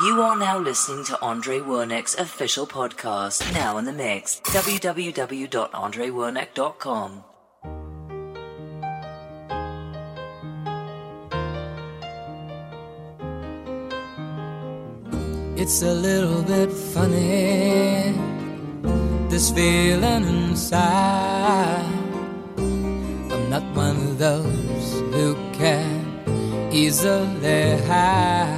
You are now listening to Andre Wernick's official podcast, now in the mix. www.andrewernick.com. It's a little bit funny, this feeling inside. I'm not one of those who can easily hide.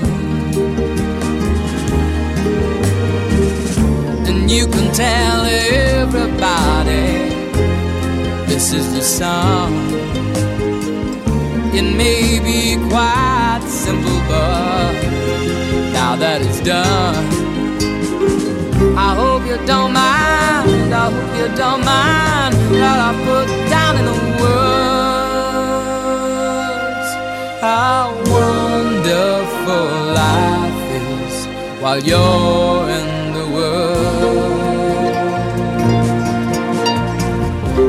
You can tell everybody this is the song. It may be quite simple, but now that it's done, I hope you don't mind. I hope you don't mind that I put down in the words how wonderful life is while you're in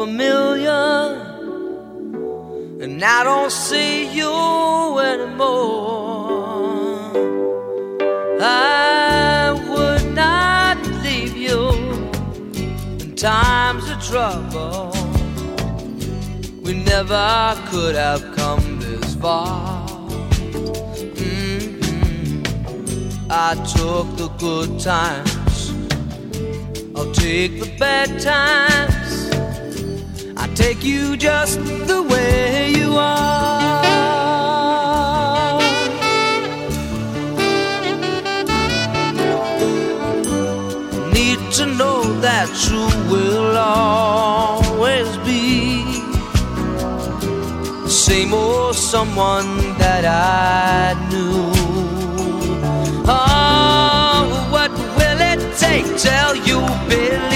familiar, and I don't see you anymore. I would not leave you in times of trouble. We never could have come this far. Mhm. I took the good times, I'll take the bad times take you just the way you are. Need to know that you will always be the same old someone that I knew. Oh, what will it take till you believe?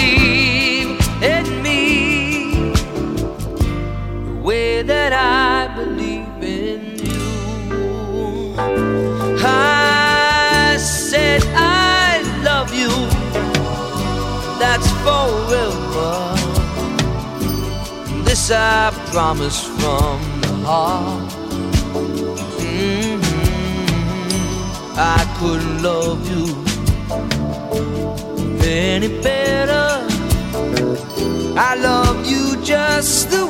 Forever. This I promise from the heart. Mm-hmm. I couldn't love you any better. I love you just the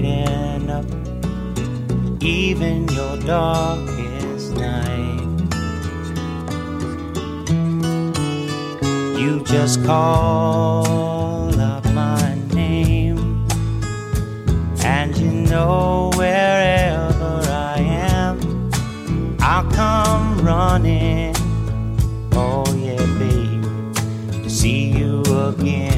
brighten up even your darkest night. You just call up my name, and you know wherever I am, I'll come running. Oh, yeah, babe, to see you again.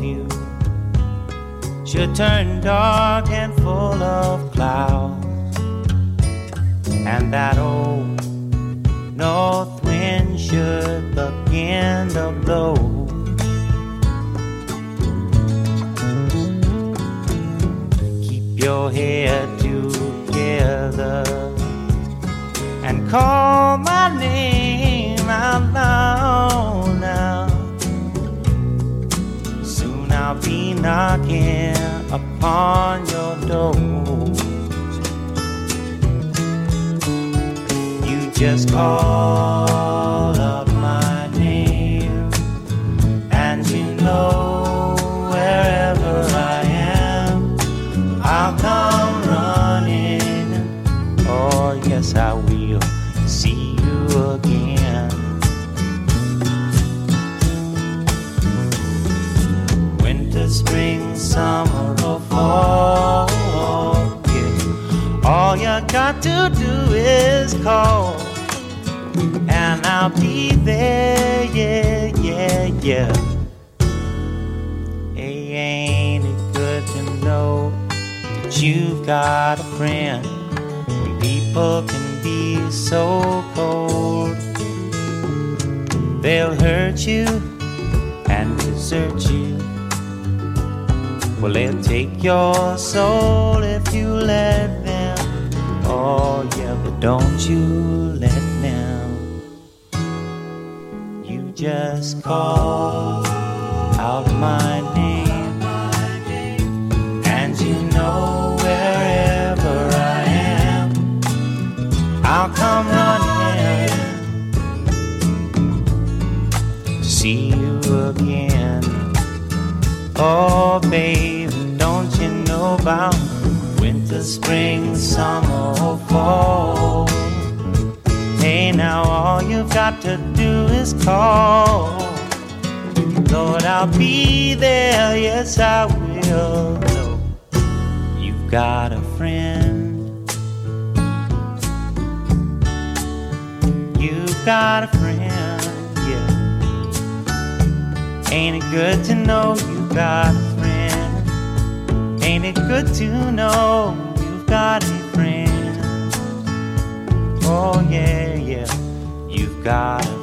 should turn dark and full of clouds, and that old north wind should begin to blow. Keep your head together and call my name out loud I'll be knocking upon your door. You just call up my name, and you know spring, summer, or fall. Yeah. All you got to do is call, and I'll be there. Yeah, yeah, yeah. Hey, ain't it good to know that you've got a friend? People can be so cold. They'll hurt you and desert you well, they'll take your soul if you let them. Oh, yeah, but don't you let them. You just call out my name, and you know wherever I am, I'll come running. to See you again, oh, baby. Winter, spring, summer, or fall. Hey, now all you've got to do is call. Lord, I'll be there, yes, I will. No, you've got a friend. You've got a friend, yeah. Ain't it good to know you got Ain't it good to know you've got a friend? Oh, yeah, yeah, you've got a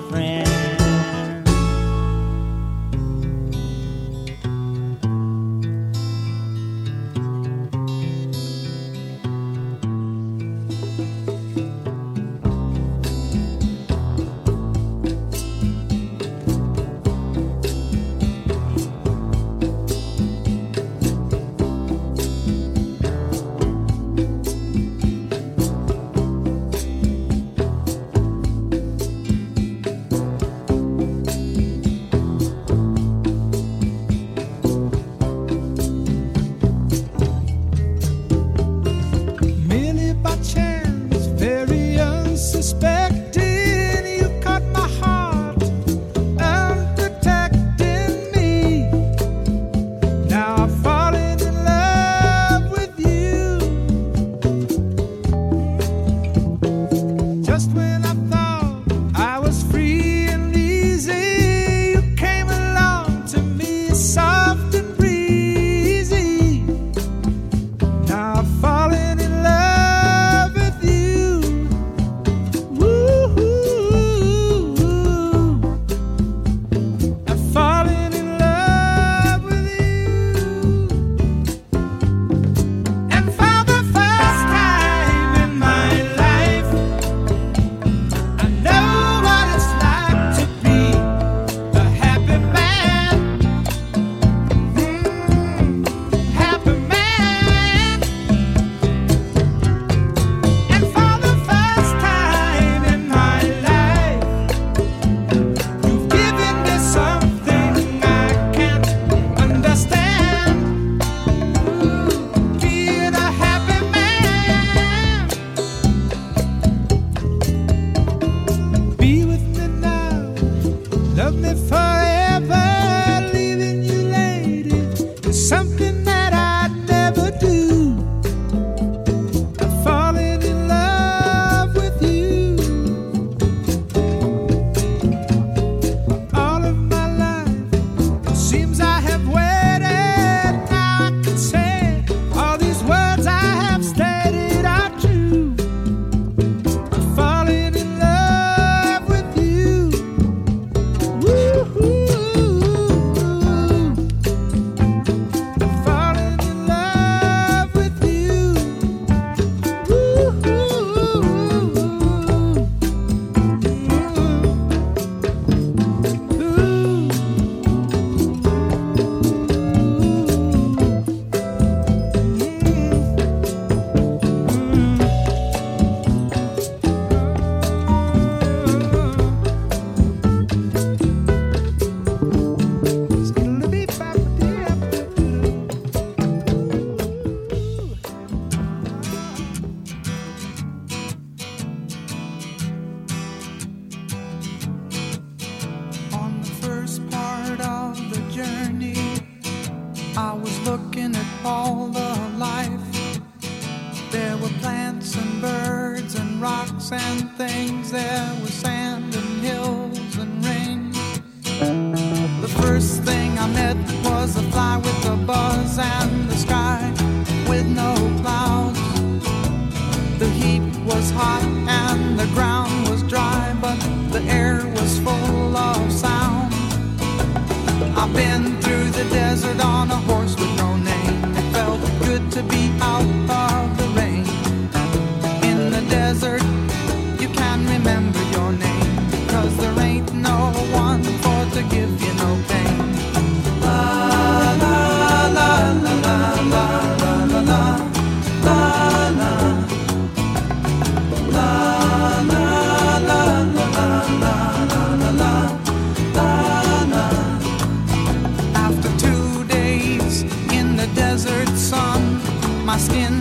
Skin.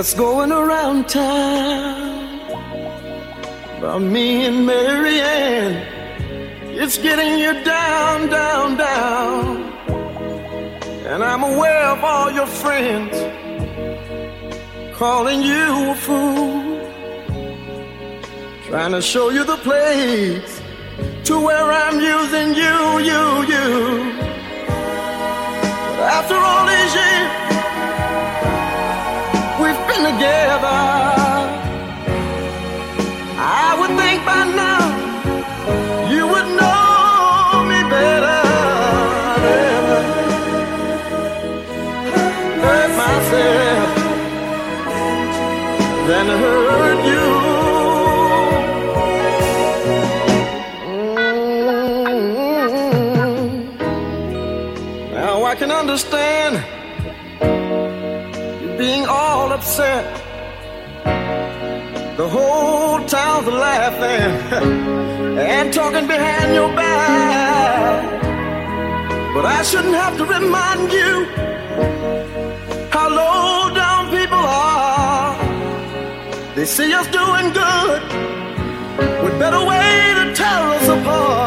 that's going around town about me and Marianne. It's getting you down, down, down. And I'm aware of all your friends calling you a fool, trying to show you the place to where I'm using you, you, you. But after all these years together. I would think by now you would know me better. Never hurt myself than hurt you. Mm-hmm. Now I can understand upset. The whole town's laughing and talking behind your back. But I shouldn't have to remind you how low down people are. They see us doing good with better way to tear us apart.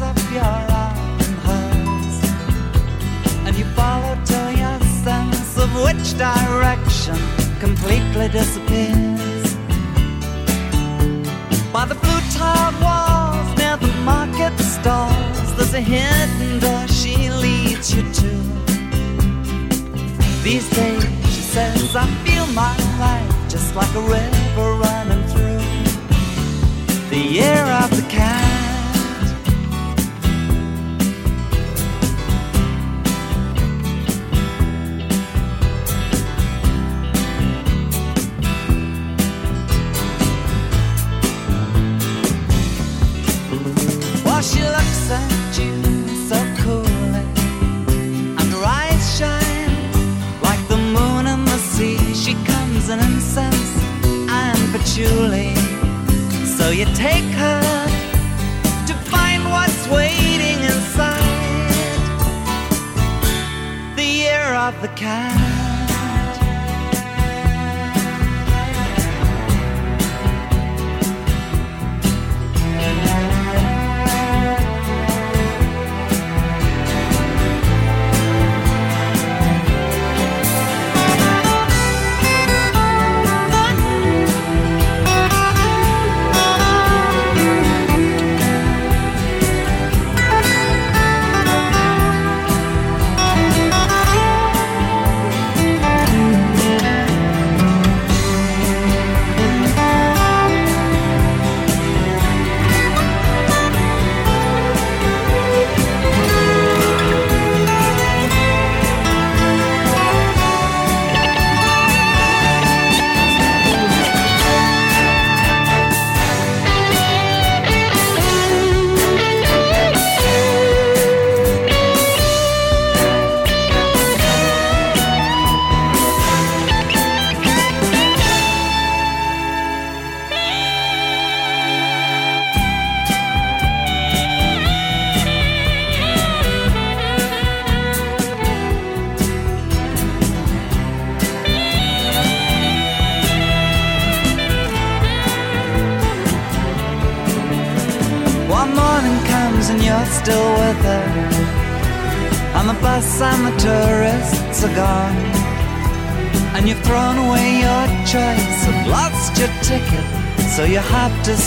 Up your hers, and you follow till your sense of which direction completely disappears. By the blue tiled walls near the market stalls, there's a hidden door she leads you to. These days, she says, I feel my life just like a river running through the year of the cat.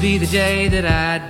be the day that I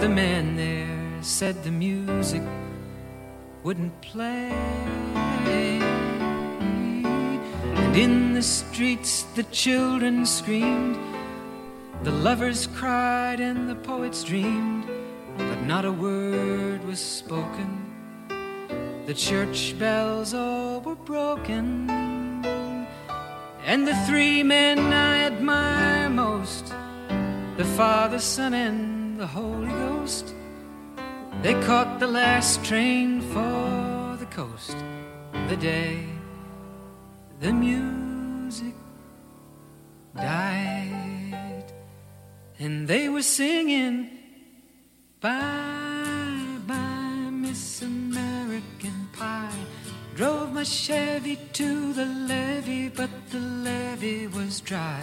The man there said the music wouldn't play. And in the streets the children screamed, the lovers cried, and the poets dreamed. But not a word was spoken. The church bells all were broken. And the three men I admire most the Father, Son, and the Holy Ghost they caught the last train for the coast the day the music died. And they were singing, Bye, bye, Miss American Pie. Drove my Chevy to the levee, but the levee was dry.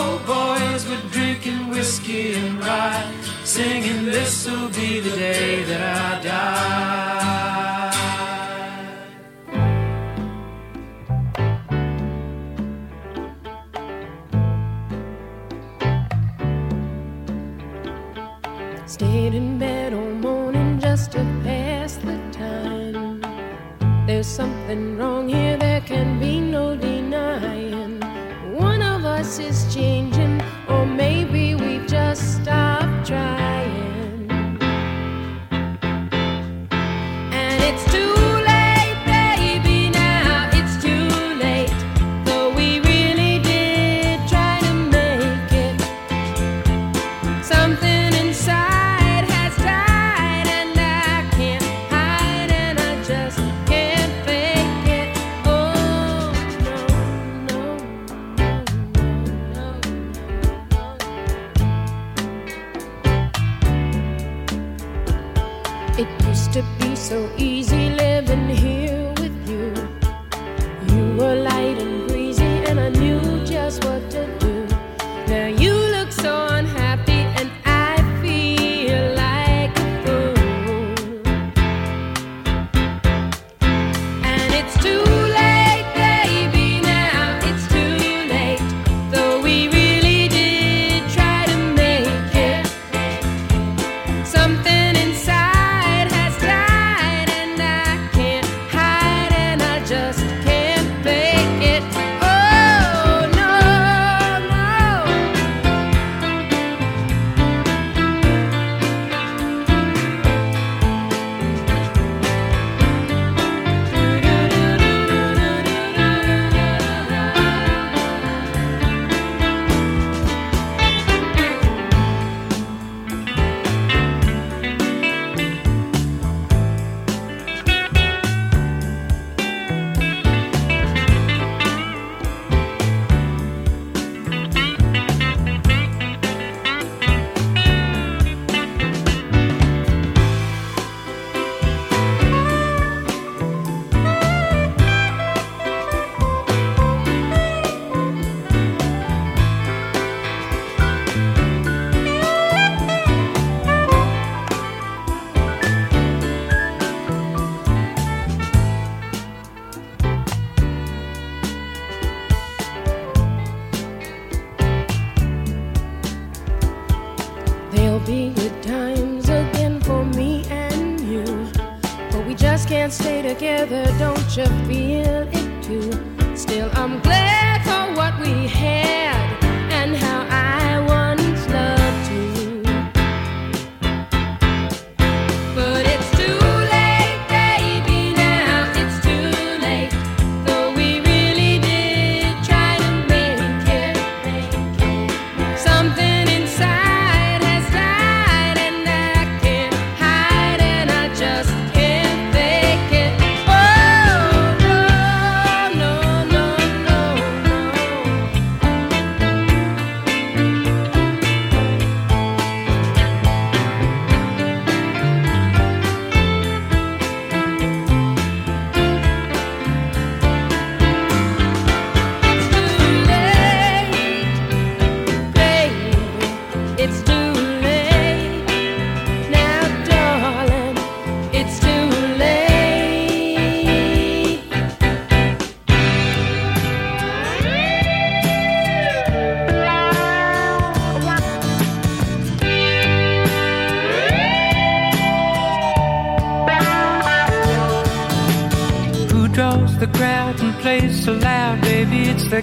drinking whiskey and rye, singing, This'll be the day that I die. Stayed in bed all morning just to pass the time. There's something wrong here, there can be no denying. One of us is changing, maybe we've just stopped trying.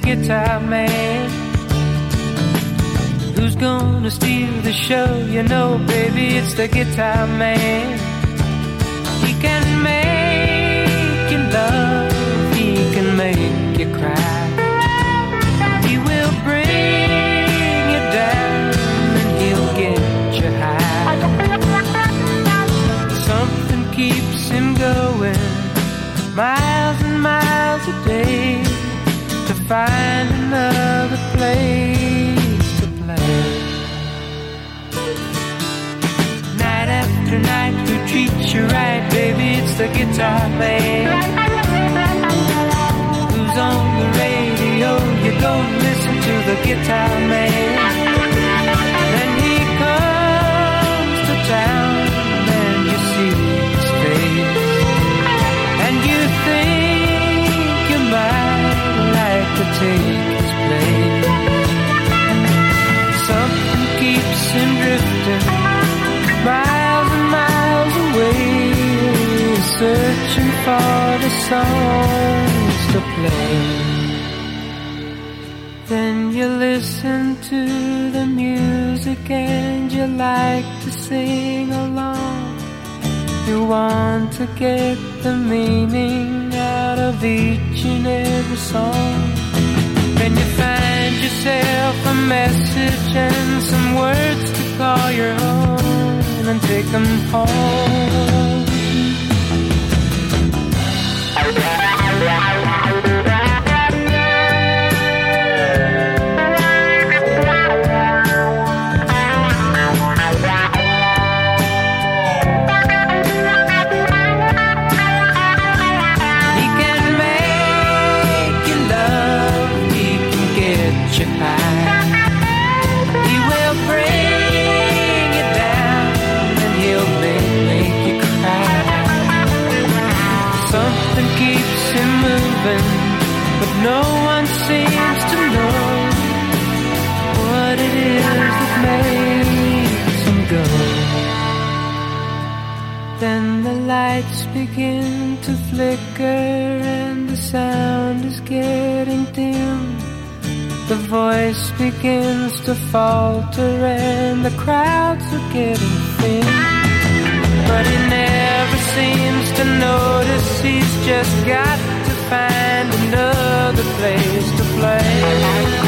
Guitar man. Who's gonna steal the show? You know, baby, it's the guitar man. Guitar man. Who's on the radio? You go listen to the guitar man. Searching for the songs to play. Then you listen to the music and you like to sing along. You want to get the meaning out of each and every song. Then you find yourself a message and some words to call your own and take them home. Moving, but no one seems to know what it is that makes him go. Then the lights begin to flicker and the sound is getting dim. The voice begins to falter and the crowds are getting thin. But he never seems to notice he's just got find another place to play.